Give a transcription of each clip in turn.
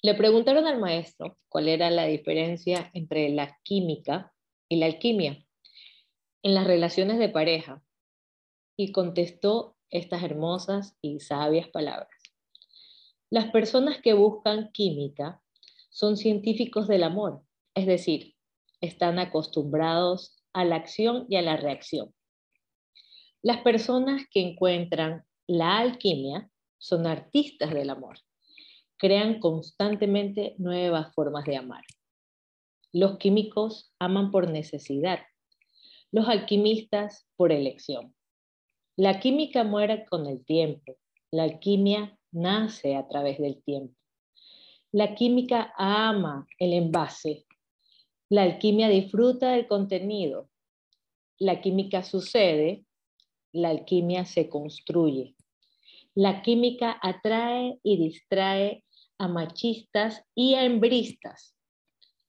Le preguntaron al maestro cuál era la diferencia entre la química y la alquimia en las relaciones de pareja y contestó estas hermosas y sabias palabras. Las personas que buscan química son científicos del amor, es decir, están acostumbrados a la acción y a la reacción. Las personas que encuentran la alquimia son artistas del amor, crean constantemente nuevas formas de amar. Los químicos aman por necesidad, los alquimistas por elección. La química muere con el tiempo, la alquimia nace a través del tiempo. La química ama el envase, la alquimia disfruta del contenido, la química sucede, la alquimia se construye. La química atrae y distrae a machistas y a hembristas.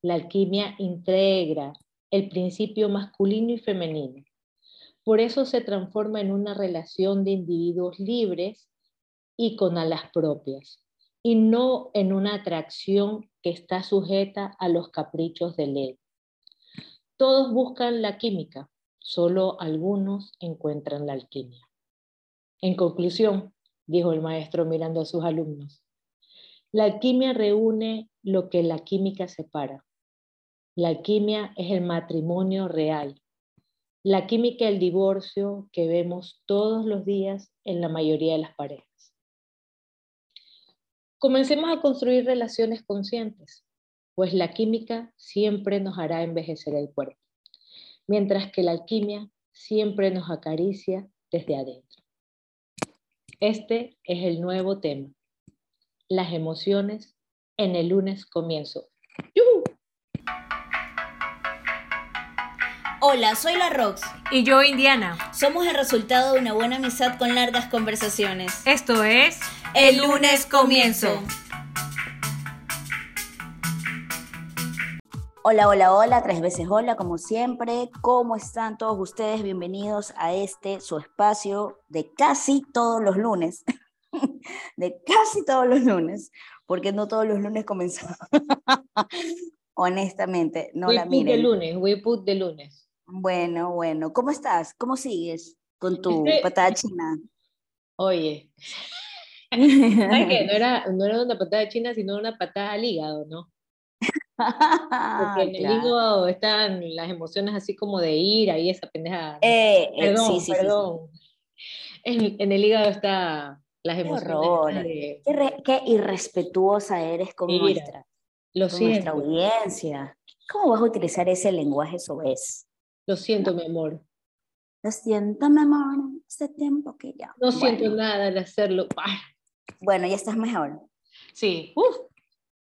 La alquimia integra el principio masculino y femenino. Por eso se transforma en una relación de individuos libres y con alas propias, y no en una atracción que está sujeta a los caprichos del ego. Todos buscan la química, solo algunos encuentran la alquimia. En conclusión, dijo el maestro mirando a sus alumnos, la alquimia reúne lo que la química separa. La alquimia es el matrimonio real, la química el divorcio que vemos todos los días en la mayoría de las parejas. Comencemos a construir relaciones conscientes, pues la química siempre nos hará envejecer el cuerpo, mientras que la alquimia siempre nos acaricia desde adentro. Este es el nuevo tema, las emociones en el lunes comienzo. Hola, soy la Rox. Y yo, Indiana. Somos el resultado de una buena amistad con largas conversaciones. Esto es El lunes comienzo. Hola, hola, hola, tres veces hola, como siempre. ¿Cómo están todos ustedes? Bienvenidos a este, su espacio de casi todos los lunes. de casi todos los lunes, porque no todos los lunes comenzamos. Honestamente, no we la put miren. de lunes, we put de lunes. Bueno, bueno. ¿Cómo estás? ¿Cómo sigues con tu Este- patada china? Oye, ¿sabes qué? No era, no era una patada china, sino una patada al hígado, ¿no? Porque en el Claro. hígado están las emociones así como de ira y esa pendejada. ¿no? Eh, eh, perdón, sí, sí, sí, sí. perdón. En, en el hígado está las Qué emociones de- Qué, re- qué irrespetuosa eres con, Mira, nuestra, Lo con nuestra siento, audiencia. ¿Cómo vas a utilizar ese lenguaje soez? lo siento, mi amor. Lo siento, mi amor, hace tiempo que ya. No siento bueno, nada al hacerlo. Bueno, ya estás mejor. Sí, uf,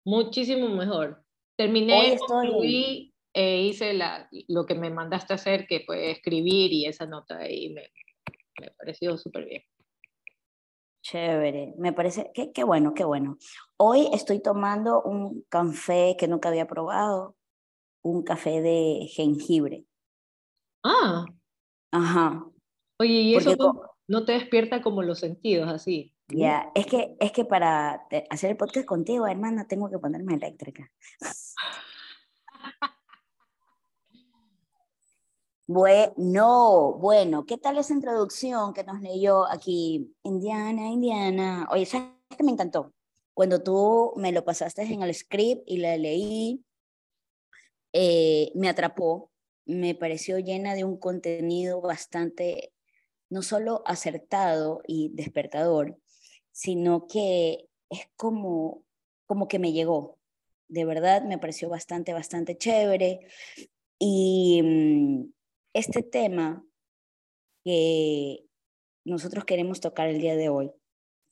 muchísimo mejor. Terminé, estoy- e hice la, lo que me mandaste a hacer, que fue escribir y esa nota ahí me, me pareció súper bien. Chévere, me parece, qué, qué bueno, qué bueno. Hoy estoy tomando un café que nunca había probado, un café de jengibre. Ah, Ajá. oye, ¿y eso no, te despierta como los sentidos así? Ya, es que, es que para hacer el podcast contigo, hermana, tengo que ponerme eléctrica. Bueno, bueno, ¿qué tal esa introducción que nos leyó aquí Indiana, Indiana? Oye, ¿sabes qué me encantó? Cuando tú me lo pasaste en el script y la leí, eh, me atrapó, me pareció llena de un contenido bastante, no solo acertado y despertador, sino que es como, como que me llegó. De verdad, me pareció bastante, bastante chévere. Y mm, este tema que nosotros queremos tocar el día de hoy,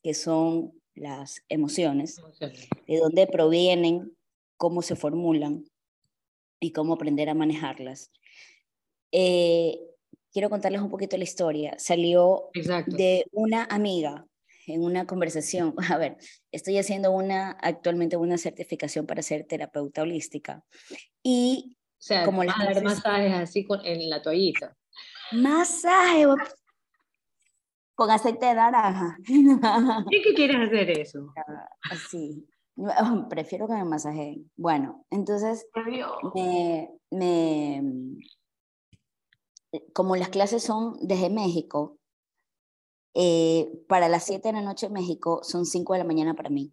que son las emociones, Emociones. de dónde provienen, cómo se formulan y cómo aprender a manejarlas. Eh, quiero contarles un poquito la historia. Salió Exacto. de una amiga en una conversación. A ver, estoy haciendo una actualmente una certificación para ser terapeuta holística y O sea, como las a dar masajes así con, en la toallita. masaje con aceite de naranja. ¿Qué que quieres hacer eso? Así. Prefiero que me masajeen. Bueno, entonces, me, me, como las clases son desde México, eh, para las 7 de la noche en México son 5 de la mañana para mí.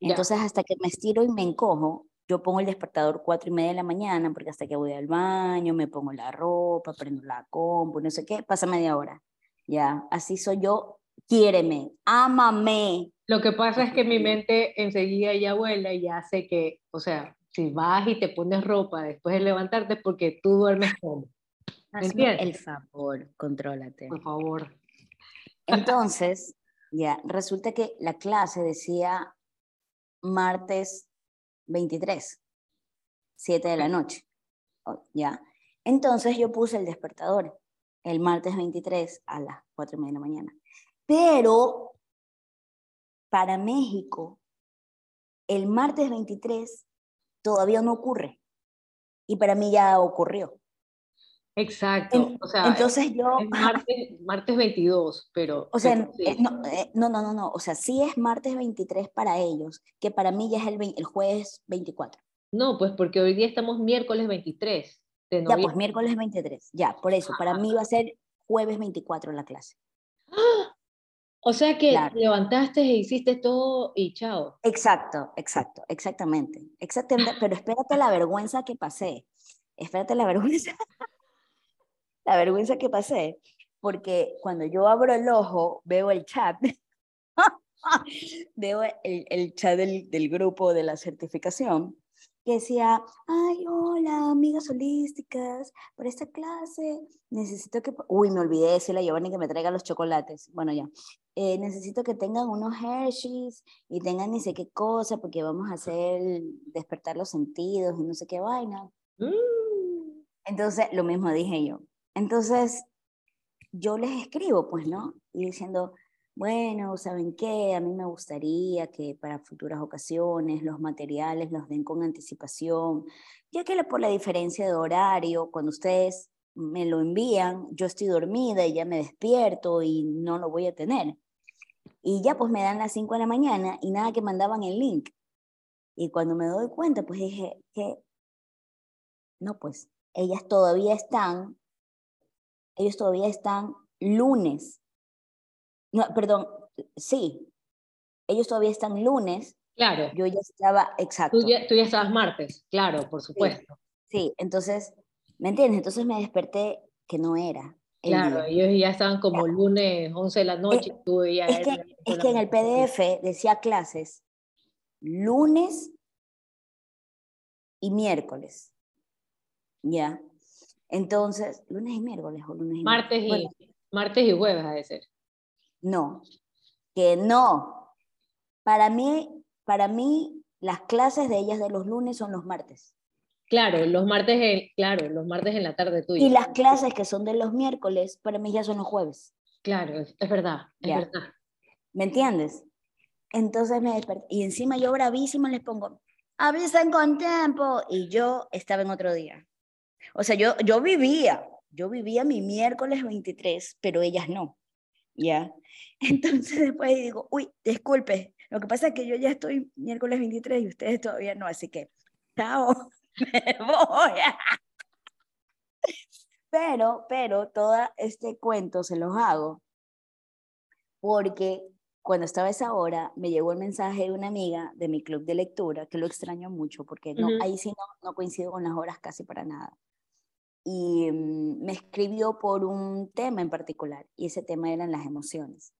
Entonces, hasta que me estiro y me encojo, yo pongo el despertador 4 y media de la mañana, porque hasta que voy al baño, me pongo la ropa, prendo la compu, no sé qué, pasa media hora. Ya, así soy yo. Quiéreme, ámame. Lo que pasa es que mi mente enseguida ya vuela y ya sé que, o sea, si vas y te pones ropa después de levantarte porque tú duermes como. El favor, contrólate. Por favor. Entonces, ya, resulta que la clase decía martes 23, 7 de la noche. Ya. Entonces yo puse el despertador el martes 23 a las 4 y media de la mañana. Pero para México, el martes 23 todavía no ocurre. Y para mí ya ocurrió. Exacto. o sea, entonces yo... martes, martes, 22, pero... O sea, eh, no, no, no, no, O sea, sí es martes 23 para ellos, que para mí ya es el, el jueves 24. No, pues porque hoy día estamos miércoles 23. De ya, pues miércoles 23. Ya, por eso. Para mí va a ser jueves 24 la clase. O sea que levantaste e hiciste todo y chao. Exacto, exacto, exactamente. Exactamente, pero espérate la vergüenza que pasé. Espérate la vergüenza la vergüenza que pasé, porque cuando yo abro el ojo, veo el chat, veo el, el chat del, del, grupo de la certificación, que decía, ay, hola, amigas holísticas, por esta clase necesito que, uy, me olvidé de decirle a Giovanni que me traiga los chocolates, bueno, ya, eh, necesito que tengan unos Hershey's y tengan ni sé qué cosa, porque vamos a hacer despertar los sentidos y no sé qué vaina. Mm. Entonces, lo mismo dije yo. Entonces, yo les escribo, pues, ¿no? Y diciendo, bueno, ¿saben qué? A mí me gustaría que para futuras ocasiones los materiales los den con anticipación, ya que por la diferencia de horario, cuando ustedes me lo envían, yo estoy dormida y ya me despierto y no lo voy a tener. Y ya pues me dan las 5 de la mañana y nada que mandaban el link. Y cuando me doy cuenta, pues dije que, no, pues ellas todavía están ellos todavía están lunes. No, perdón, sí, ellos todavía están lunes. Claro. Yo ya estaba, exacto. Tú ya, estabas martes, claro, por supuesto. Sí, entonces, ¿me entiendes? Entonces me desperté que no era. Claro, ellos ya estaban como lunes, 11 de la noche. Eh, tú ya es que, es que en el PDF decía clases lunes y miércoles. ¿Ya? Entonces, lunes y miércoles o lunes y martes y martes y jueves ha de ser. No, que no. Para mí, para mí las clases de ellas de los lunes son los martes. Claro, los martes, en, claro, los martes en la tarde tuya. Y las clases que son de los miércoles, para mí ya son los jueves. Claro, es, verdad, es verdad. ¿Me entiendes? Entonces me desperté. Y encima yo bravísimo les pongo, avisen con tiempo. Y yo estaba en otro día. O sea, yo, yo vivía, yo vivía mi miércoles 23, pero ellas no, ¿ya? Entonces después digo, uy, disculpe, lo que pasa es que yo ya estoy miércoles 23 y ustedes todavía no, así que, chao, me voy. Pero, pero, todo este cuento se los hago porque cuando estaba esa hora me llegó el mensaje de una amiga de mi club de lectura, que lo extraño mucho porque no, ahí sí no, no coincido con las horas casi para nada y mm, me escribió por un tema en particular, y ese tema eran las emociones,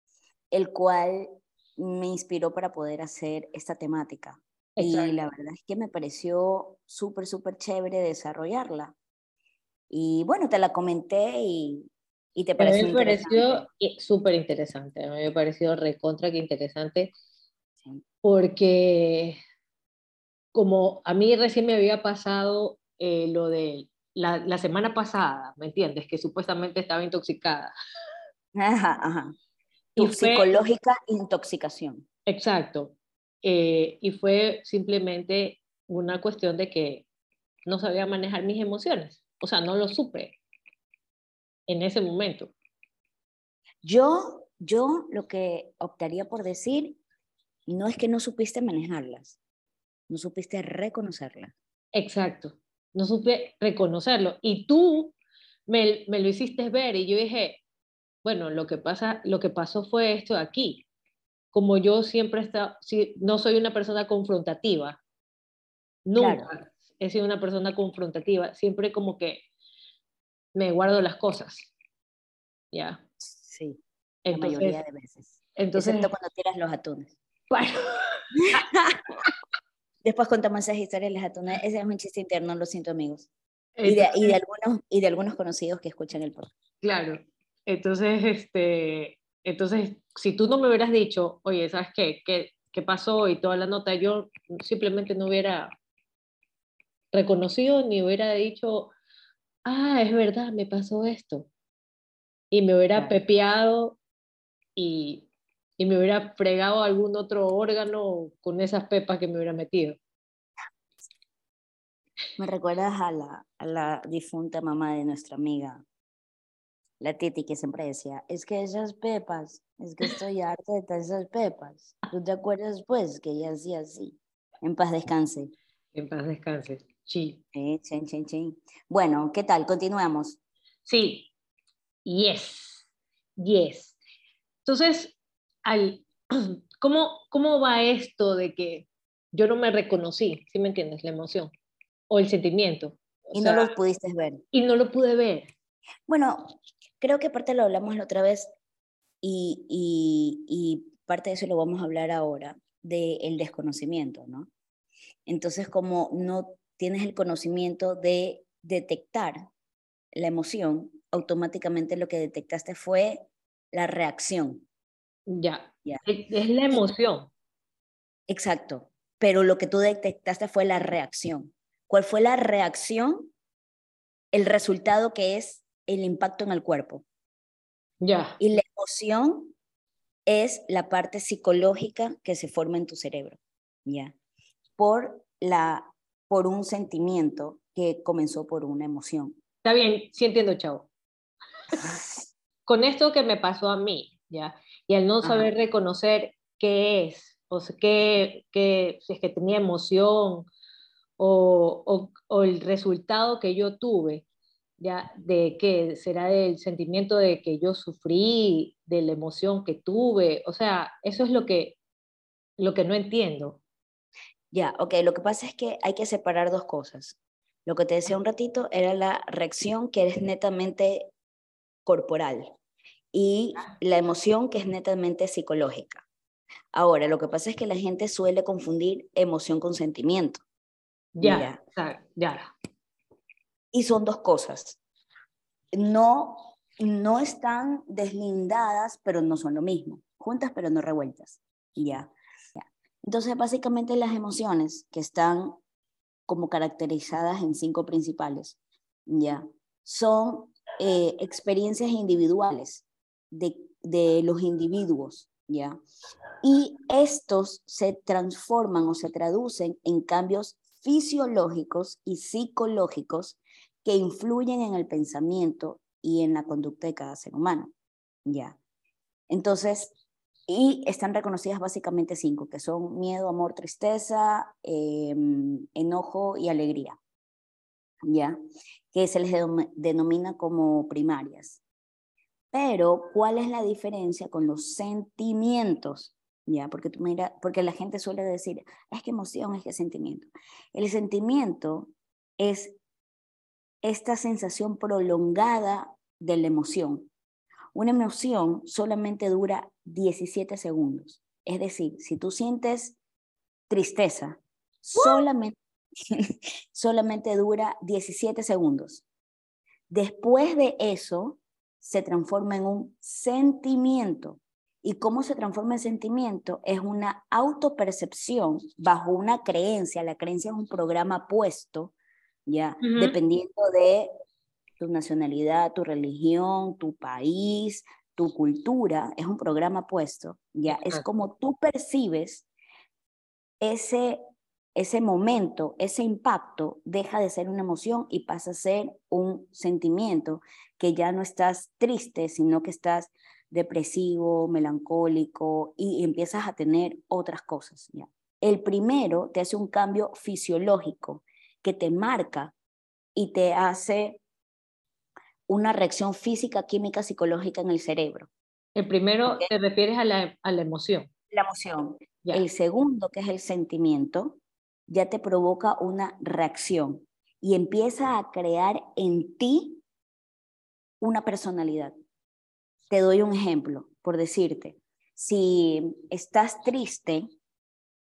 el cual me inspiró para poder hacer esta temática. Y la verdad es que me pareció súper, súper chévere desarrollarla. Y bueno, te la comenté y, y te pareció. A mí me pareció súper interesante, a mí me pareció recontra que interesante, porque como a mí recién me había pasado eh, lo de la, semana pasada, ¿me entiendes? Que supuestamente estaba intoxicada. Ajá, ajá. Y psicológica intoxicación. Exacto. Eh, y fue simplemente una cuestión de que no sabía manejar mis emociones. O sea, no lo supe en ese momento. Yo, yo lo que optaría por decir no es que no supiste manejarlas, no supiste reconocerla. Exacto, no supe reconocerlo. Y tú me, me, lo hiciste ver y yo dije, bueno, lo que, pasa, lo que pasó fue esto de aquí. Como yo siempre estado, si, no soy una persona confrontativa, nunca he sido una persona confrontativa, siempre como que me guardo las cosas. ¿Ya? Sí, la mayoría de veces. Entonces, Excepto cuando tiras los atunes. Bueno. Después contamos esas historias de las atunes. Ese es un chiste interno, lo siento amigos. Y de, y de, algunos, y de algunos conocidos que escuchan el podcast. Claro. Entonces, este, entonces, si tú no me hubieras dicho, oye, ¿sabes qué? ¿Qué, qué pasó? Y toda la nota, yo simplemente no hubiera reconocido ni hubiera dicho, ah, es verdad, me pasó esto. Y me hubiera pepeado y, y, me hubiera fregado algún otro órgano con esas pepas que me hubiera metido. Me recuerdas a la, a la difunta mamá de nuestra amiga, la Titi, que siempre decía, es que esas pepas, es que estoy harta de esas pepas. ¿Tú te acuerdas pues que ella hacía así? En paz descanse. En paz descanse. Sí. chen, chen, chen. Bueno, ¿qué tal? Continuamos. Sí. Yes. Yes. Entonces, al, ¿cómo, ¿cómo va esto de que yo no me reconocí? ¿Sí me entiendes? La emoción o el sentimiento. y no lo pudiste ver. Y no lo pude ver. Bueno, creo que parte lo hablamos la otra vez y, y, y parte de eso lo vamos a hablar ahora, del desconocimiento, ¿no? Entonces, como no tienes el conocimiento de detectar la emoción, automáticamente lo que detectaste fue la reacción. Ya, ya. es la emoción. Exacto, pero lo que tú detectaste fue la reacción. ¿Cuál fue la reacción? El resultado que es el impacto en el cuerpo. Ya. Y la emoción es la parte psicológica que se forma en tu cerebro, ¿ya? Por la por un sentimiento que comenzó por una emoción. Está bien, sí entiendo, chavo. Con esto que me pasó a mí, ¿ya? Y al no saber reconocer qué es, o sea, qué, qué, si es que tenía emoción o, o, o, el resultado que yo tuve, ¿ya? De que será del sentimiento de que yo sufrí, de la emoción que tuve, o sea, eso es lo que, lo que no entiendo. Ya, ok, lo que pasa es que hay que separar dos cosas. Lo que te decía un ratito era la reacción que es netamente corporal y la emoción que es netamente psicológica. Ahora, lo que pasa es que la gente suele confundir emoción con sentimiento. Ya, ya. ya. Y son dos cosas. No, no están deslindadas, pero no son lo mismo. Juntas, pero no revueltas. Ya. Entonces, básicamente las emociones que están como caracterizadas en cinco principales, ¿ya? Son eh, experiencias individuales de, de los individuos, ¿ya? Y estos se transforman o se traducen en cambios fisiológicos y psicológicos que influyen en el pensamiento y en la conducta de cada ser humano, ¿ya? Entonces, y están reconocidas básicamente cinco, que son miedo, amor, tristeza, em, enojo y alegría, ¿ya? Que se les denomina como primarias. Pero, ¿cuál es la diferencia con los sentimientos? ¿Ya? Porque, tú mira, porque la gente suele decir, es que emoción, es que sentimiento. El sentimiento es esta sensación prolongada de la emoción, una emoción solamente dura 17 segundos. Es decir, si tú sientes tristeza, solamente, solamente dura 17 segundos. Después de eso, se transforma en un sentimiento. ¿Y cómo se transforma en sentimiento? Es una autopercepción bajo una creencia. La creencia es un programa puesto, ya, dependiendo de tu nacionalidad, tu religión, tu país, tu cultura, es un programa puesto, ya es como tú percibes ese, ese momento, ese impacto, deja de ser una emoción y pasa a ser un sentimiento que ya no estás triste, sino que estás depresivo, melancólico y empiezas a tener otras cosas, ya. El primero te hace un cambio fisiológico que te marca y te hace una reacción física, química, psicológica en el cerebro. El primero te refieres a la, a la emoción. La emoción. El segundo, que es el sentimiento, ya te provoca una reacción y empieza a crear en ti una personalidad. Te doy un ejemplo, por decirte, si estás triste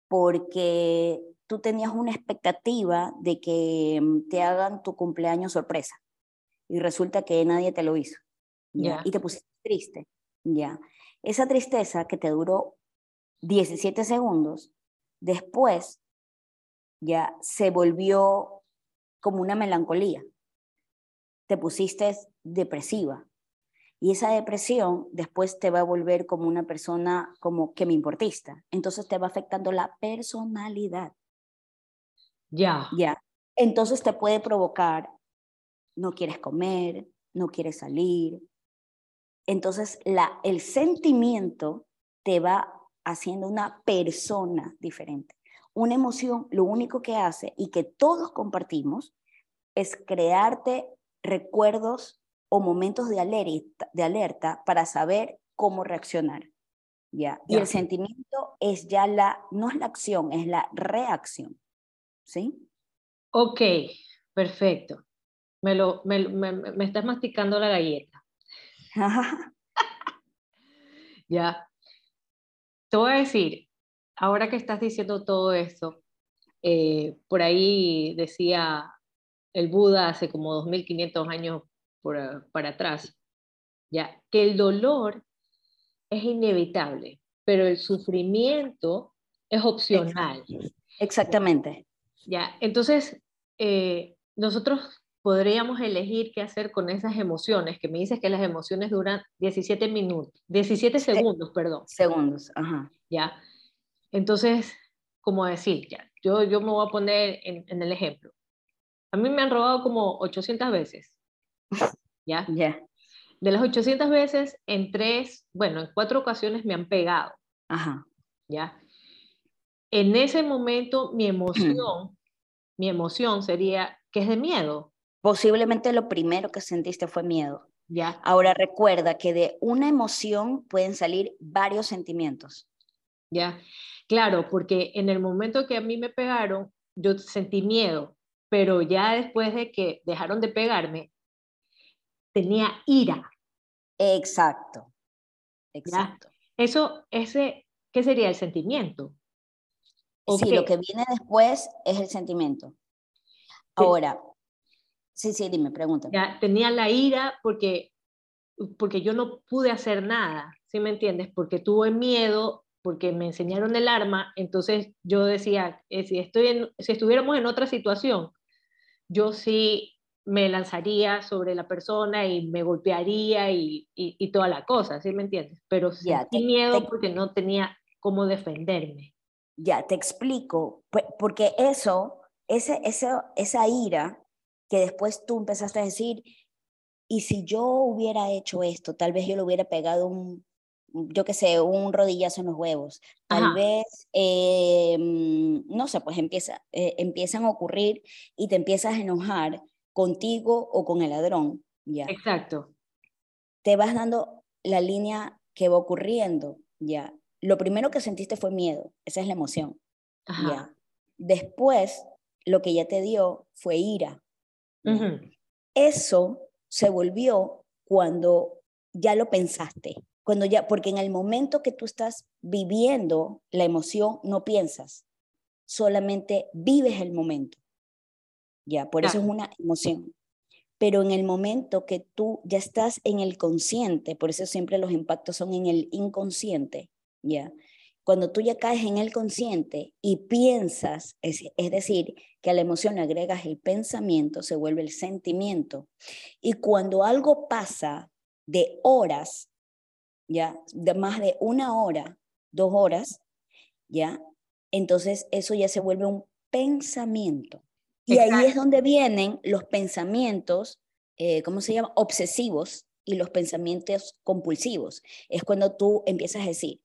porque tú tenías una expectativa de que mm, te hagan tu cumpleaños sorpresa y resulta que nadie te lo hizo. ¿ya? Y te pusiste triste. Ya. Esa tristeza que te duró 17 segundos, después ya se volvió como una melancolía. Te pusiste depresiva. Y esa depresión después te va a volver como una persona como que me importista. Entonces te va afectando la personalidad. Ya. Ya. Entonces te puede provocar, no quieres comer, no quieres salir. Entonces la, el sentimiento te va haciendo una persona diferente. Una emoción lo único que hace y que todos compartimos es crearte recuerdos o momentos de alerta, de alerta para saber cómo reaccionar. ¿ya? Y el sentimiento es ya la, no es la acción, es la reacción. ¿Sí? Ok, perfecto. Me, lo, me, me, me estás masticando la galleta. ya. Te voy a decir, ahora que estás diciendo todo esto, eh, por ahí decía el Buda hace como 2500 años por, para atrás, ya, que el dolor es inevitable, pero el sufrimiento es opcional. Exactamente. Ya, entonces, eh, nosotros podríamos elegir qué hacer con esas emociones, que me dices que las emociones duran 17 minutos, 17 segundos, perdón. Segundos, ajá. Ya, entonces, como decir, ya, yo, yo me voy a poner en, el ejemplo. A mí me han robado como 800 veces. ¿Ya? Ya. De las 800 veces, en tres, bueno, en cuatro ocasiones me han pegado. Ajá. ¿Ya? En ese momento, mi emoción, mi emoción sería que es de miedo. Posiblemente lo primero que sentiste fue miedo. Ya. Ahora recuerda que de una emoción pueden salir varios sentimientos. Ya. Claro, porque en el momento que a mí me pegaron, yo sentí miedo, pero ya después de que dejaron de pegarme, tenía ira. Exacto, exacto. Eso, ese, ¿qué sería el sentimiento? Sí, lo que viene después es el sentimiento. Ahora, sí, sí, dime, pregunta. Ya, tenía la ira porque, porque yo no pude hacer nada, ¿sí me entiendes? Porque tuve miedo porque me enseñaron el arma, entonces yo decía, eh, si, estoy si estuviéramos en otra situación, yo sí me lanzaría sobre la persona y me golpearía y, y, toda la cosa, ¿sí me entiendes? Pero ya, sentí miedo porque no tenía cómo defenderme. Ya, te explico, porque eso, ese, ese, esa ira que después tú empezaste a decir, y si yo hubiera hecho esto, tal vez yo le hubiera pegado un, yo qué sé, un rodillazo en los huevos. Tal vez, eh, no sé, pues empieza, eh, empiezan a ocurrir y te empiezas a enojar contigo o con el ladrón. ¿ya? Exacto. Te vas dando la línea que va ocurriendo. ¿ya? Lo primero que sentiste fue miedo, esa es la emoción. ¿ya? Después, lo que ya te dio fue ira. Eso se volvió cuando ya lo pensaste. Cuando ya, porque en el momento que tú estás viviendo la emoción, no piensas, solamente vives el momento. Ya, por eso es una emoción. Pero en el momento que tú ya estás en el consciente, por eso siempre los impactos son en el inconsciente, ya. Cuando tú ya caes en el consciente y piensas, es, es decir, que a la emoción le agregas el pensamiento, se vuelve el sentimiento. Y cuando algo pasa de horas ya, de más de una hora, dos horas, ya, entonces eso ya se vuelve un pensamiento. Y ahí es donde vienen los pensamientos, eh, ¿cómo se llama? Obsesivos y los pensamientos compulsivos. Es cuando tú empiezas a decir,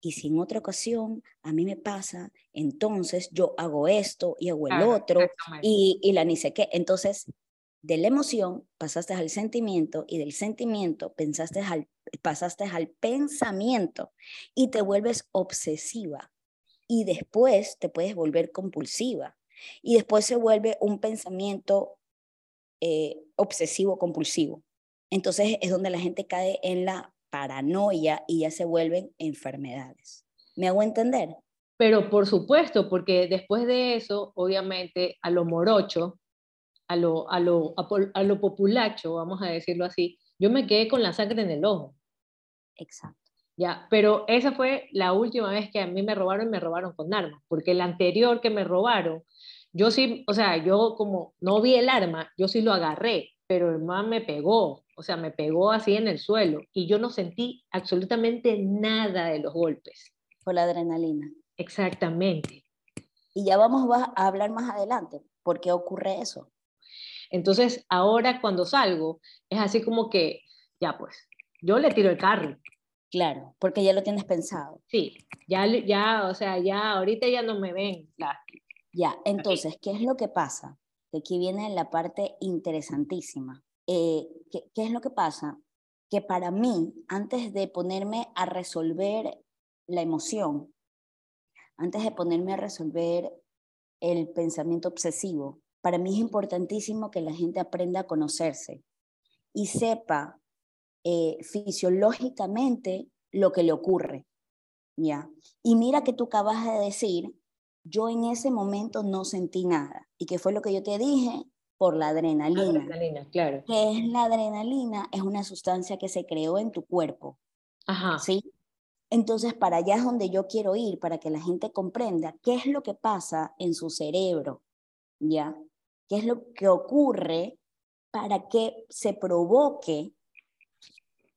y si en otra ocasión a mí me pasa, entonces yo hago esto y hago el otro y, y la ni sé qué. Entonces, de la emoción pasaste al sentimiento y del sentimiento pensaste al, pasaste al pensamiento y te vuelves obsesiva y después te puedes volver compulsiva y después se vuelve un pensamiento eh, obsesivo compulsivo. Entonces es donde la gente cae en la paranoia y ya se vuelven enfermedades. ¿Me hago entender? Pero por supuesto, porque después de eso, obviamente, a lo morocho, a lo, a lo, a, lo populacho, vamos a decirlo así, yo me quedé con la sangre en el ojo. Exacto. Ya, pero esa fue la última vez que a mí me robaron y me robaron con armas, porque el anterior que me robaron, yo sí, o sea, yo como no vi el arma, yo sí lo agarré, pero el man me pegó, o sea, me pegó así en el suelo y yo no sentí absolutamente nada de los golpes. Por la adrenalina. Exactamente. Y ya vamos a hablar más adelante, ¿por qué ocurre eso? Entonces, ahora cuando salgo, es así como que, ya pues, yo le tiro el carro. Claro, porque ya lo tienes pensado. Sí, ya, ya, o sea, ya ahorita ya no me ven. Ya, entonces, ¿qué es lo que pasa? que aquí viene la parte interesantísima. Eh, ¿qué, ¿Qué es lo que pasa? Que para mí, antes de ponerme a resolver la emoción, antes de ponerme a resolver el pensamiento obsesivo, para mí es importantísimo que la gente aprenda a conocerse y sepa eh, fisiológicamente lo que le ocurre. ¿ya? Y mira que tú acabas de decir yo en ese momento no sentí nada. ¿Y qué fue lo que yo te dije? Por la adrenalina. adrenalina, claro. ¿Qué es la adrenalina? Es una sustancia que se creó en tu cuerpo. Ajá. ¿Sí? Entonces, para allá es donde yo quiero ir, para que la gente comprenda qué es lo que pasa en su cerebro, ¿ya? ¿Qué es lo que ocurre para que se provoque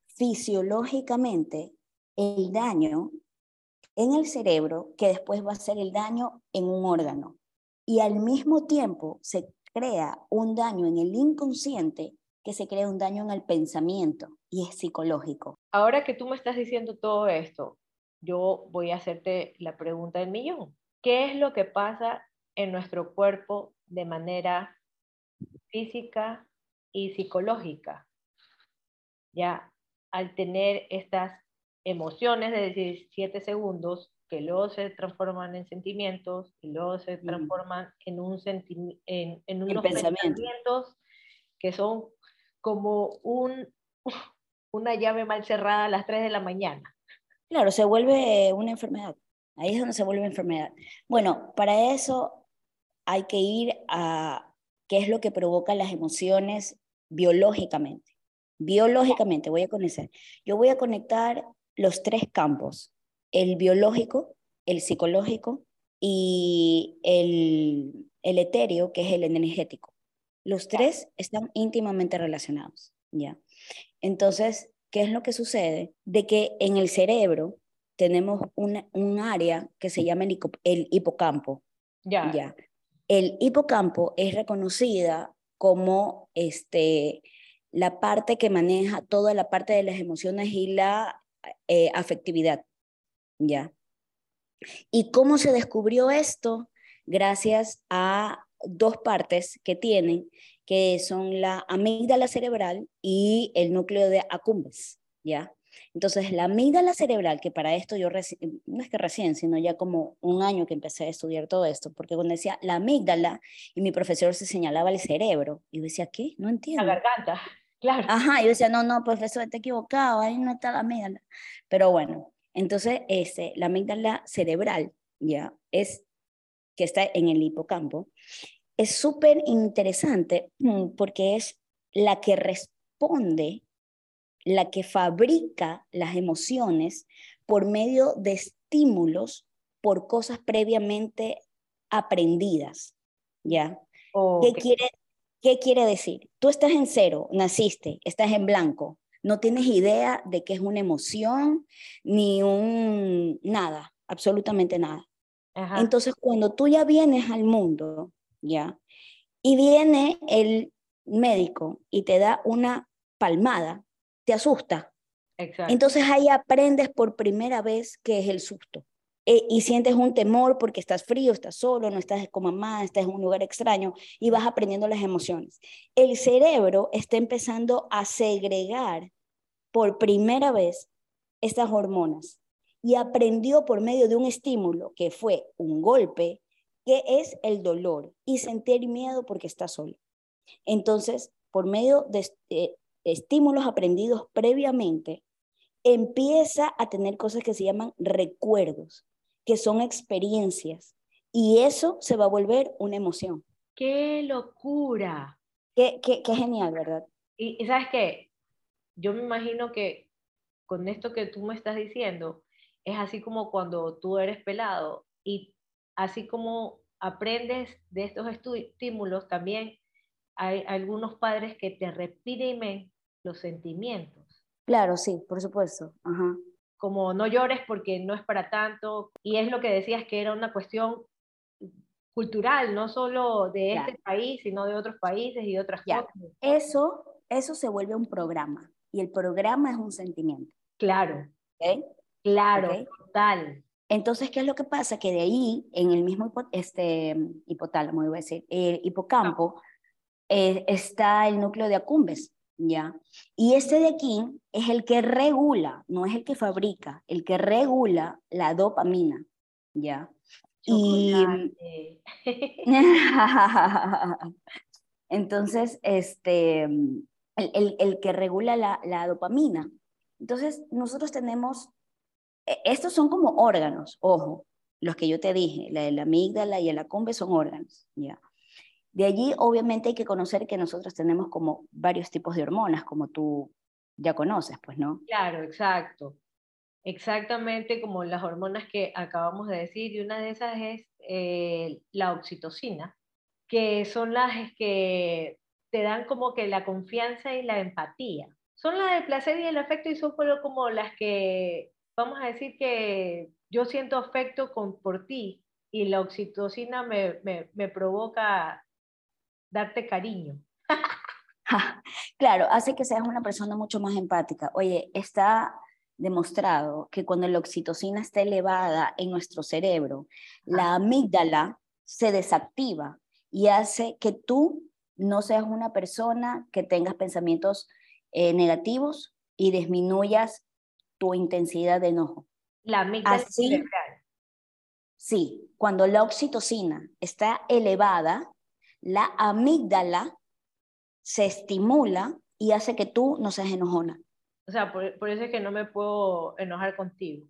fisiológicamente el daño en el cerebro que después va a hacer el daño en un órgano. Y al mismo tiempo se crea un daño en el inconsciente que se crea un daño en el pensamiento y es psicológico. Ahora que tú me estás diciendo todo esto, yo voy a hacerte la pregunta del millón. ¿Qué es lo que pasa en nuestro cuerpo de manera física y psicológica? Ya al tener estas emociones de 17 segundos que luego se transforman en sentimientos y luego se transforman en, un en, en unos pensamientos que son como un, una llave mal cerrada a las 3 de la mañana. Claro, se vuelve una enfermedad. Ahí es donde se vuelve enfermedad. Bueno, para eso hay que ir a qué es lo que provoca las emociones biológicamente. Biológicamente, voy a conocer. Yo voy a conectar los tres campos, el biológico, el psicológico y el, el etéreo, que es el energético. Los tres están íntimamente relacionados, ¿ya? Entonces, ¿qué es lo que sucede? De que en el cerebro tenemos un área que se llama el, el hipocampo. Ya. ya. El hipocampo es reconocida como este, la parte que maneja toda la parte de las emociones y la eh, afectividad. ¿Ya? ¿Y cómo se descubrió esto? Gracias a dos partes que tienen, que son la amígdala cerebral y el núcleo de accumbens, ¿ya? Entonces, la amígdala cerebral, que para esto yo, no es que recién, sino ya como un año que empecé a estudiar todo esto, porque cuando decía la amígdala y mi profesor se señalaba el cerebro, y yo decía, ¿qué? No entiendo. La garganta. Claro. Ajá, yo decía, no, no, profesor, te he equivocado, ahí no está la amígdala. Pero bueno, entonces ese, la amígdala cerebral, ya, es que está en el hipocampo, es súper interesante mm, porque es la que responde, la que fabrica las emociones por medio de estímulos, por cosas previamente aprendidas, ¿ya? ¿Qué quiere ¿Qué quiere decir? Tú estás en cero, naciste, estás en blanco, no tienes idea de qué es una emoción ni un nada, absolutamente nada. Entonces, cuando tú ya vienes al mundo, ¿ya? Y viene el médico y te da una palmada, te asusta, Exacto. Entonces ahí aprendes por primera vez qué es el susto. Eh, y sientes un temor porque estás frío, estás solo, no estás con mamá, estás en un lugar extraño y vas aprendiendo las emociones. El cerebro está empezando a segregar por primera vez estas hormonas y aprendió por medio de un estímulo que fue un golpe, que es el dolor y sentir miedo porque está solo. Entonces, por medio de eh, estímulos aprendidos previamente, empieza a tener cosas que se llaman recuerdos que son experiencias. Y eso se va a volver una emoción. ¡Qué locura! Qué, qué, qué genial, ¿verdad? Y, sabes qué, yo me imagino que con esto que tú me estás diciendo, es así como cuando tú eres pelado y así como aprendes de estos estímulos, también hay algunos padres que te reprimen los sentimientos. Claro, sí, por supuesto. Ajá como no llores porque no es para tanto, y es lo que decías que era una cuestión cultural, no solo de este país, sino de otros países y otras cosas. Eso, eso se vuelve un programa, y el programa es un sentimiento. Claro. Claro, total. Entonces, ¿qué es lo que pasa? Que de ahí, en el mismo este, hipotálamo, iba a decir, el hipocampo, eh, está el núcleo de acumbes. ¿Ya? Y este de aquí es el que regula, no es el que fabrica, el que regula la dopamina, ¿ya? Y entonces, este, el, el, que regula la, la, dopamina. Entonces, nosotros tenemos, e, estos son como órganos, ojo, los que yo te dije, la, la amígdala y el acumbe son órganos, ¿ya? De allí, obviamente, hay que conocer que nosotros tenemos como varios tipos de hormonas, como tú ya conoces, pues, ¿no? Claro, exacto. Exactamente como las hormonas que acabamos de decir, y una de esas es eh, la oxitocina, que son las que te dan como que la confianza y la empatía. Son las del placer y el afecto y son como las que, vamos a decir que yo siento afecto con, por ti y la oxitocina me, me, me provoca darte cariño. claro, hace que seas una persona mucho más empática. Oye, está demostrado que cuando la oxitocina está elevada en nuestro cerebro, la amígdala se desactiva y hace que tú no seas una persona que tengas pensamientos eh, negativos y disminuyas tu intensidad de enojo. La amígdala Así, Sí, cuando la oxitocina está elevada, la amígdala se estimula y hace que tú no seas enojona. O sea, por, eso es que no me puedo enojar contigo.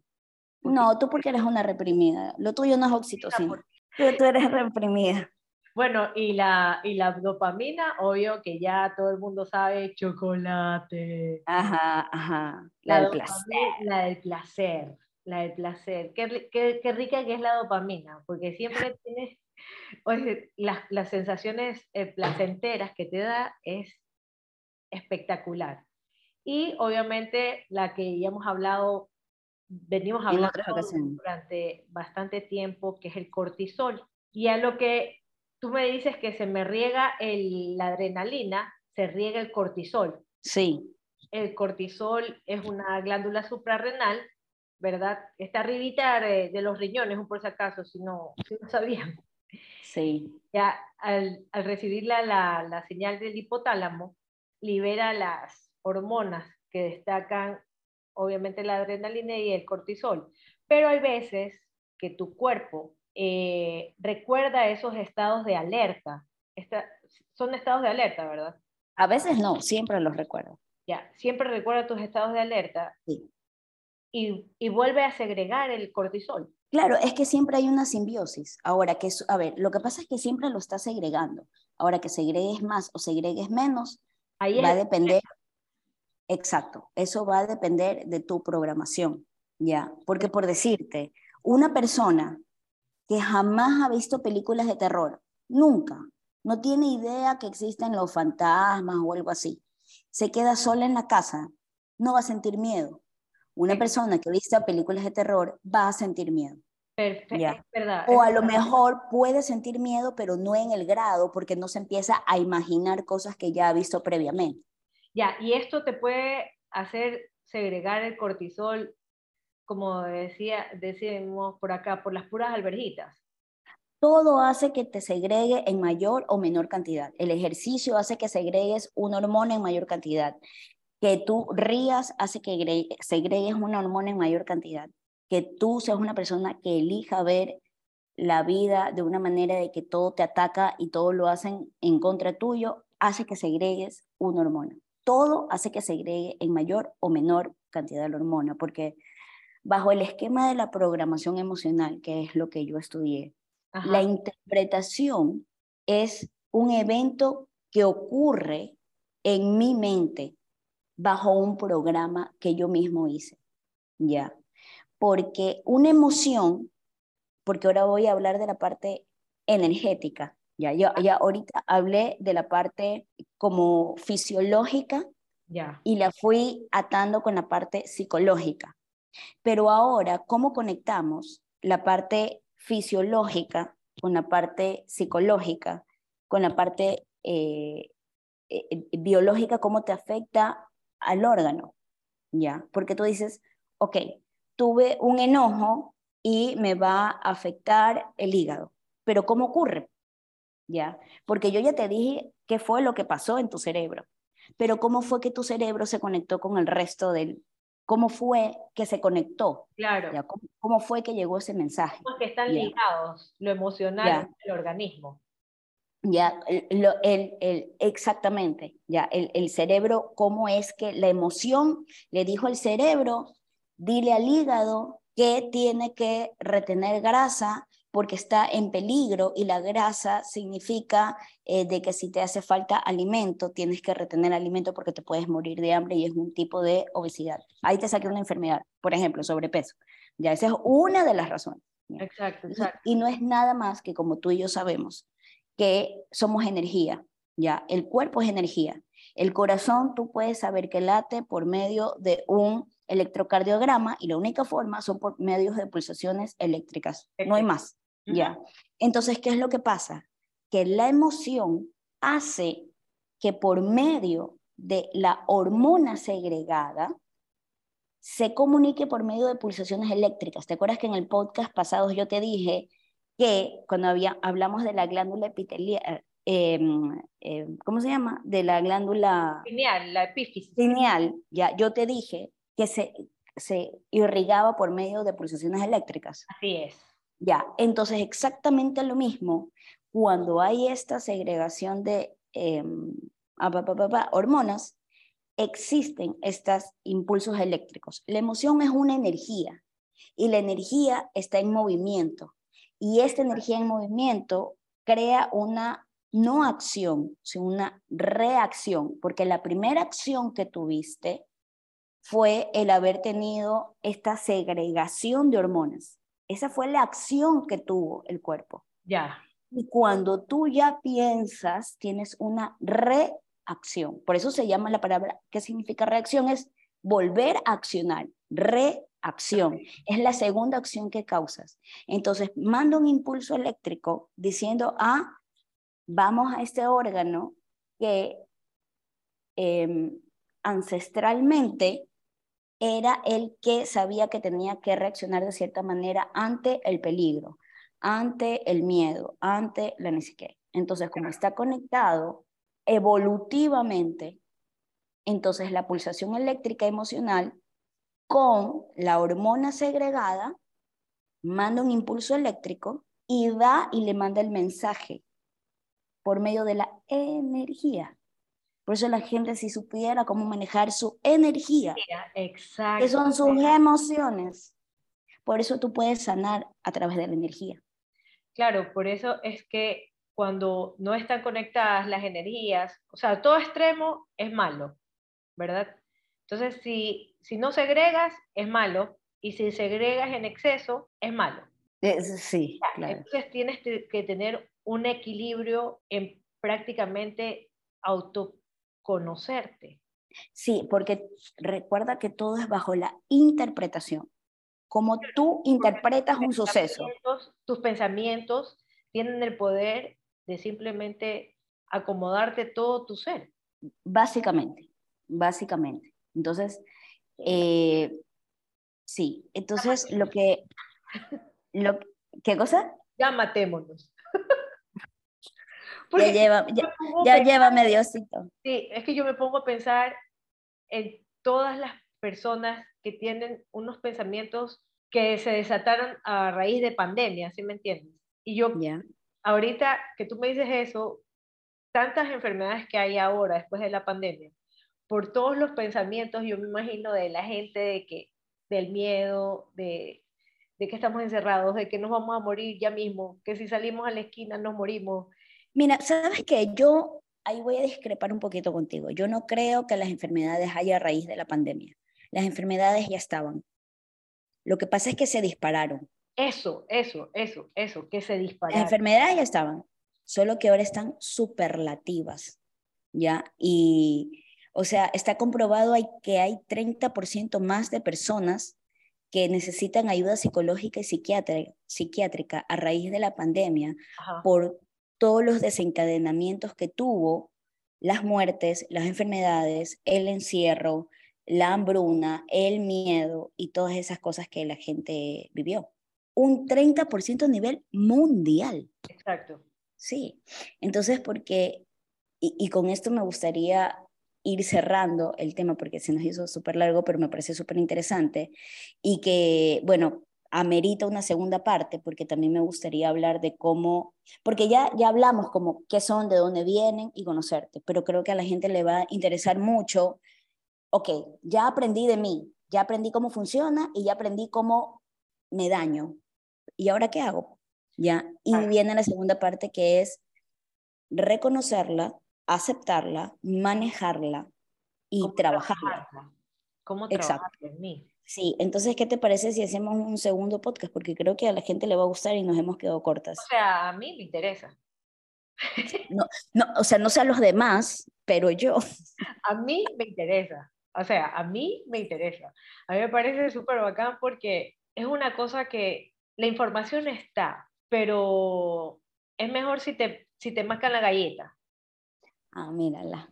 No, tú porque eres una reprimida. Lo tuyo no es oxitocina. Tú, tú eres reprimida. Bueno, y la, y la dopamina, obvio que ya todo el mundo sabe, chocolate. Ajá, ajá. La, del placer. La del placer, la del placer. Qué, qué, qué, rica que es la dopamina, porque siempre tienes Oye, las, las sensaciones eh, placenteras que te da es espectacular. Y obviamente la que ya hemos hablado, venimos hablando durante bastante tiempo, que es el cortisol. Y a lo que tú me dices que se me riega el, la adrenalina, se riega el cortisol. Sí. El cortisol es una glándula suprarrenal, ¿verdad? Está arribita de, de los riñones, un por si acaso, si no, si no sabían. Sí. Ya al, al recibir la, la, señal del hipotálamo, libera las hormonas que destacan, obviamente, la adrenalina y el cortisol. Pero hay veces que tu cuerpo eh, recuerda esos estados de alerta. son estados de alerta, ¿verdad? A veces no, siempre los recuerdo. Ya, siempre recuerda tus estados de alerta. Sí. Y, y vuelve a segregar el cortisol. Claro, es que siempre hay una simbiosis. Ahora que, a ver, lo que pasa es que siempre lo está segregando. Ahora que segregues más o segregues menos, Ahí va a depender, exacto, eso va a depender de tu programación, ¿ya? Porque por decirte, una persona que jamás ha visto películas de terror, nunca, no tiene idea que existen los fantasmas o algo así, se queda sola en la casa, no va a sentir miedo. Una persona que ha visto películas de terror va a sentir miedo. Perfecto, verdad. O a lo mejor puede sentir miedo, pero no en el grado, porque no se empieza a imaginar cosas que ya ha visto previamente. Ya, y esto te puede hacer segregar el cortisol, como decía, decimos por acá, por las puras alberjitas? Todo hace que te segregue en mayor o menor cantidad. El ejercicio hace que segregues una hormona en mayor cantidad. Que tú rías hace que segregues una hormona en mayor cantidad. Que tú seas una persona que elija ver la vida de una manera de que todo te ataca y todo lo hacen en contra tuyo, hace que segregues una hormona. Todo hace que segregue en mayor o menor cantidad de hormona, porque bajo el esquema de la programación emocional, que es lo que yo estudié, la interpretación es un evento que ocurre en mi mente bajo un programa que yo mismo hice. Ya. Porque una emoción, porque ahora voy a hablar de la parte energética, ya, ya, ya ahorita hablé de la parte como fisiológica ya. y la fui atando con la parte psicológica. Pero ahora, ¿cómo conectamos la parte fisiológica, con la parte psicológica, con la parte eh, eh, eh, biológica, cómo te afecta al órgano, ¿ya? Porque tú dices, ok, tuve un enojo y me va a afectar el hígado, pero ¿cómo ocurre? ¿Ya? Porque yo ya te dije qué fue lo que pasó en tu cerebro, pero ¿cómo fue que tu cerebro se conectó con el resto del, cómo fue que se conectó. Claro. ¿Cómo, fue que llegó ese mensaje? Porque están ligados lo emocional y el organismo. Ya, el, el, exactamente, ya, el, el cerebro, cómo es que la emoción le dijo al cerebro, dile al hígado que tiene que retener grasa porque está en peligro y la grasa significa eh, de que si te hace falta alimento, tienes que retener alimento porque te puedes morir de hambre y es un tipo de obesidad. Ahí te saqué una enfermedad, por ejemplo, sobrepeso. Ya esa es una de las razones. Exacto, exacto. Y, no es nada más que como tú y yo sabemos, que somos energía, ya, el cuerpo es energía. El corazón tú puedes saber que late por medio de un electrocardiograma y la única forma son por medios de pulsaciones eléctricas, no hay más. ¿ya? Entonces, ¿qué es lo que pasa? Que la emoción hace que por medio de la hormona segregada se comunique por medio de pulsaciones eléctricas. ¿Te acuerdas que en el podcast pasado yo te dije que cuando había, hablamos de la glándula epitelial, em, em, ¿cómo se llama? De la glándula... Pineal, la epífisis. Pineal, ya, yo te dije que se, se irrigaba por medio de pulsaciones eléctricas. Así es. Ya, entonces exactamente lo mismo cuando hay esta segregación de em, hormonas, existen estos impulsos eléctricos. La emoción es una energía y la energía está en movimiento y esta energía en movimiento crea una no acción, sino una reacción, porque la primera acción que tuviste fue el haber tenido esta segregación de hormonas. Esa fue la acción que tuvo el cuerpo. Ya. Y cuando tú ya piensas, tienes una reacción. Por eso se llama la palabra, ¿qué significa reacción? Es volver a accionar. Reacción. Es la segunda acción que causas. Entonces, manda un impulso eléctrico diciendo, ah, vamos a este órgano que em, ancestralmente era el que sabía que tenía que reaccionar de cierta manera ante el peligro, ante el miedo, ante la necesidad. Entonces, como está conectado evolutivamente, entonces la pulsación eléctrica emocional con la hormona segregada manda un impulso eléctrico y da y le manda el mensaje por medio de la energía. Por eso la gente si supiera cómo manejar su energía, Exacto. que son sus emociones, por eso tú puedes sanar a través de la energía. Claro, por eso es que cuando no están conectadas las energías, o sea, todo extremo es malo, ¿verdad? Entonces, si, si no segregas, es malo, y si segregas en exceso, es malo. sí, claro. Entonces tienes que tener un equilibrio en prácticamente auto conocerte. Sí, porque recuerda que todo es bajo la interpretación. Como tú interpretas un suceso. Tus pensamientos tienen el poder de simplemente acomodarte todo tu ser. Básicamente, básicamente. Entonces, Eh, sí, entonces lo que, lo, ¿qué cosa? Ya matémonos. ya lleva, ya, lleva mediocito. Sí, es que yo me pongo a pensar en todas las personas que tienen unos pensamientos que se desataron a raíz de pandemia, ¿sí me entiendes? Y yo, ahorita que tú me dices eso, tantas enfermedades que hay ahora después de la pandemia, por todos los pensamientos, yo me imagino de la gente de que, del miedo, de, de que estamos encerrados, de que nos vamos a morir ya mismo, que si salimos a la esquina nos morimos. Mira, ¿sabes qué? Yo ahí voy a discrepar un poquito contigo. Yo no creo que las enfermedades haya raíz de la pandemia. Las enfermedades ya estaban. Lo que pasa es que se dispararon. Eso, eso, eso, eso, que se dispararon. Las enfermedades ya estaban, solo que ahora están superlativas, ¿ya? Y, o sea, está comprobado que hay 30% más de personas que necesitan ayuda psicológica y psiquiátrica, psiquiátrica a raíz de la pandemia por todos los desencadenamientos que tuvo, las muertes, las enfermedades, el encierro, la hambruna, el miedo y todas esas cosas que la gente vivió. Un 30% a nivel mundial. Exacto. Sí. Entonces, porque, y, y con esto me gustaría ir cerrando el tema porque se nos hizo súper largo, pero me parece súper interesante y que, bueno, amerita una segunda parte porque también me gustaría hablar de cómo, porque ya, ya hablamos como qué son, de dónde vienen y conocerte, pero creo que a la gente le va a interesar mucho, ok, ya aprendí de mí, ya aprendí cómo funciona y ya aprendí cómo me daño. ¿Y ahora qué hago? Ya, y viene la segunda parte que es reconocerla, aceptarla, manejarla y trabajarla. ¿Cómo trabajar en mí? Sí, entonces, ¿qué te parece si hacemos un segundo podcast? Porque creo que a la gente le va a gustar y nos hemos quedado cortas. O sea, a mí me interesa. No, no, o sea, no sé a los demás, pero yo. A mí me interesa. O sea, a mí me interesa. A mí me parece súper bacán porque es una cosa que la información está, pero es mejor si te, si te mascan la galleta. Ah, mírala.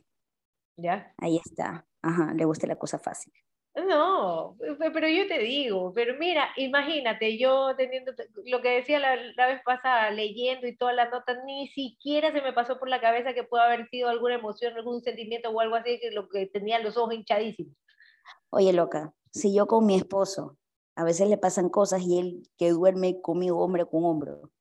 ¿Ya? Ahí está. Ajá, le gusta la cosa fácil. No, pero yo te digo, pero mira, imagínate, yo teniendo lo que decía la, vez pasada, leyendo y todas las notas, ni siquiera se me pasó por la cabeza que pueda haber sido alguna emoción, algún sentimiento o algo así, que lo que tenía los ojos hinchadísimos. Oye, loca, si yo con mi esposo, a veces le pasan cosas y él que duerme conmigo hombre con hombro,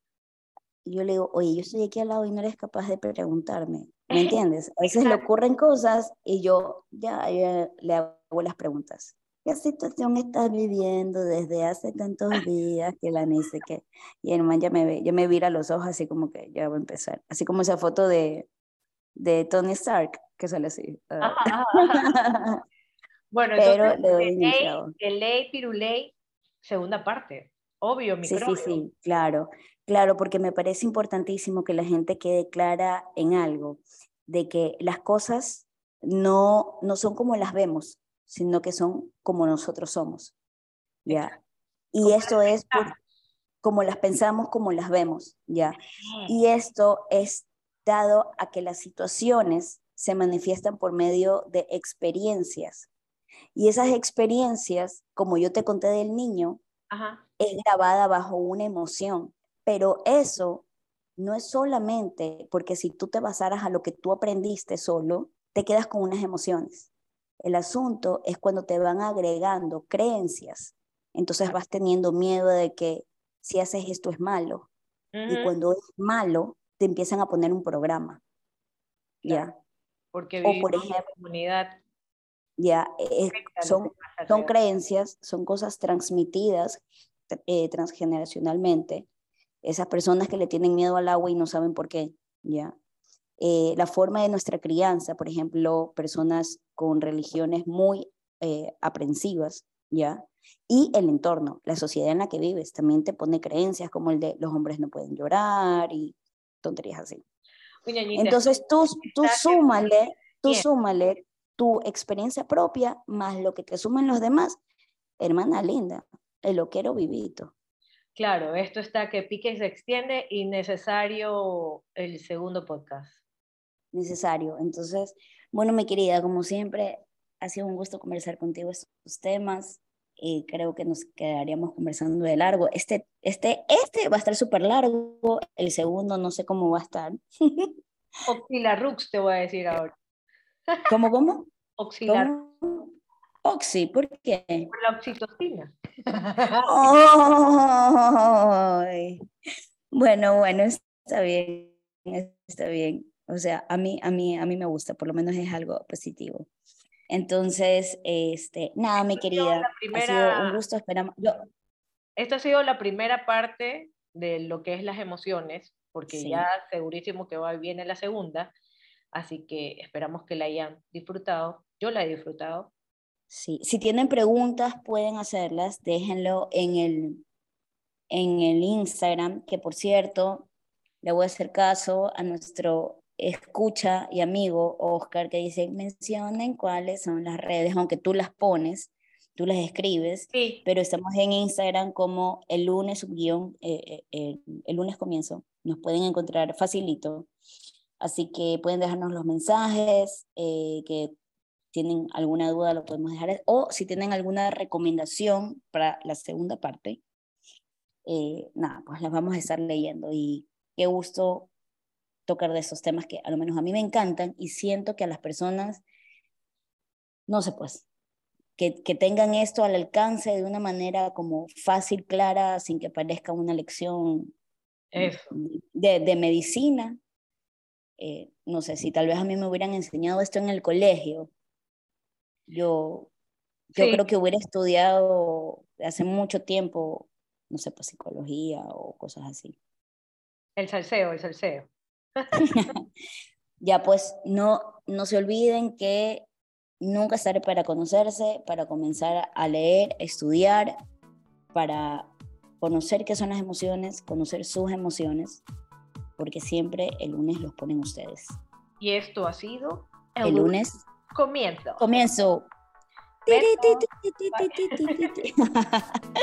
yo le digo, oye, yo estoy aquí al lado y no eres capaz de preguntarme, ¿me entiendes? A veces le ocurren cosas y yo ya, le hago las preguntas. ¿Qué situación estás viviendo desde hace tantos días que la sé qué? Y el man ya me, ve, ya me vira los ojos así como que ya va a empezar. Así como esa foto de, de Tony Stark, que sale así. Ah. bueno, Pero entonces, le doy de ley, ley, piruley, segunda parte. Obvio, Sí, sí, sí, claro. Claro, porque me parece importantísimo que la gente quede clara en algo, de que las cosas no, no son como las vemos, sino que son como nosotros somos. ¿ya? Y esto es como las pensamos, como las vemos. ¿ya? Y esto es dado a que las situaciones se manifiestan por medio de experiencias. Y esas experiencias, como yo te conté del niño, es grabada bajo una emoción. Pero eso no es solamente porque si tú te basaras a lo que tú aprendiste solo, te quedas con unas emociones. El asunto es cuando te van agregando creencias. Entonces vas teniendo miedo de que si haces esto es malo. Y cuando es malo, te empiezan a poner un programa. ¿Ya? Porque o por ejemplo, comunidad. Ya, son, son creencias, son cosas transmitidas eh, transgeneracionalmente esas personas que le tienen miedo al agua y no saben por qué, ¿ya? Eh, la forma de nuestra crianza, por ejemplo, personas con religiones muy eh, aprensivas, ¿ya? Y el entorno, la sociedad en la que vives, también te pone creencias como el de los hombres no pueden llorar y tonterías así. Entonces tú, tú súmale, tú súmale tu experiencia propia más lo que te suman los demás, hermana linda, el lo quiero vivito. Claro, esto está que pique y se extiende y necesario el segundo podcast. Necesario. Entonces, bueno, mi querida, como siempre, ha sido un gusto conversar contigo estos temas y creo que nos quedaríamos conversando de largo. Este, este, este va a estar súper largo, el segundo no sé cómo va a estar. Oxilarux te voy a decir ahora. ¿Cómo, cómo? Oxilar. Oxi, ¿por qué? Por la oxitocina. Bueno, bueno, está bien, está bien. O sea, a mí, a mí, a mí me gusta, por lo menos es algo positivo. Entonces, este, nada, mi querida, ha sido un gusto, esperamos. Yo... Esto ha sido la primera parte de lo que es las emociones, porque ya segurísimo que va viene la segunda, así que esperamos que la hayan disfrutado. Yo la he disfrutado. Sí, si tienen preguntas pueden hacerlas, déjenlo en el, en el Instagram, que por cierto, le voy a hacer caso a nuestro escucha y amigo Oscar que dice, mencionen cuáles son las redes, aunque tú las pones, tú las escribes, pero estamos en Instagram como el lunes guion, eh, eh, el lunes comienzo, nos pueden encontrar facilito, así que pueden dejarnos los mensajes, eh, que tienen alguna duda lo podemos dejar, o si tienen alguna recomendación para la segunda parte, nada, pues las vamos a estar leyendo y qué gusto tocar de esos temas que a lo menos a mí me encantan y siento que a las personas, no sé pues, que, que tengan esto al alcance de una manera como fácil, clara, sin que parezca una lección de, de, medicina. Eh, no sé, si tal vez a mí me hubieran enseñado esto en el colegio, yo, yo creo que hubiera estudiado hace mucho tiempo, no sé, pues psicología o cosas así. El salseo, el salseo. ya pues no, no se olviden que nunca estaré para conocerse, para comenzar a leer, estudiar, para conocer qué son las emociones, conocer sus emociones, porque siempre el lunes los ponen ustedes. Y esto ha sido el, lunes. Comienzo. Comienzo.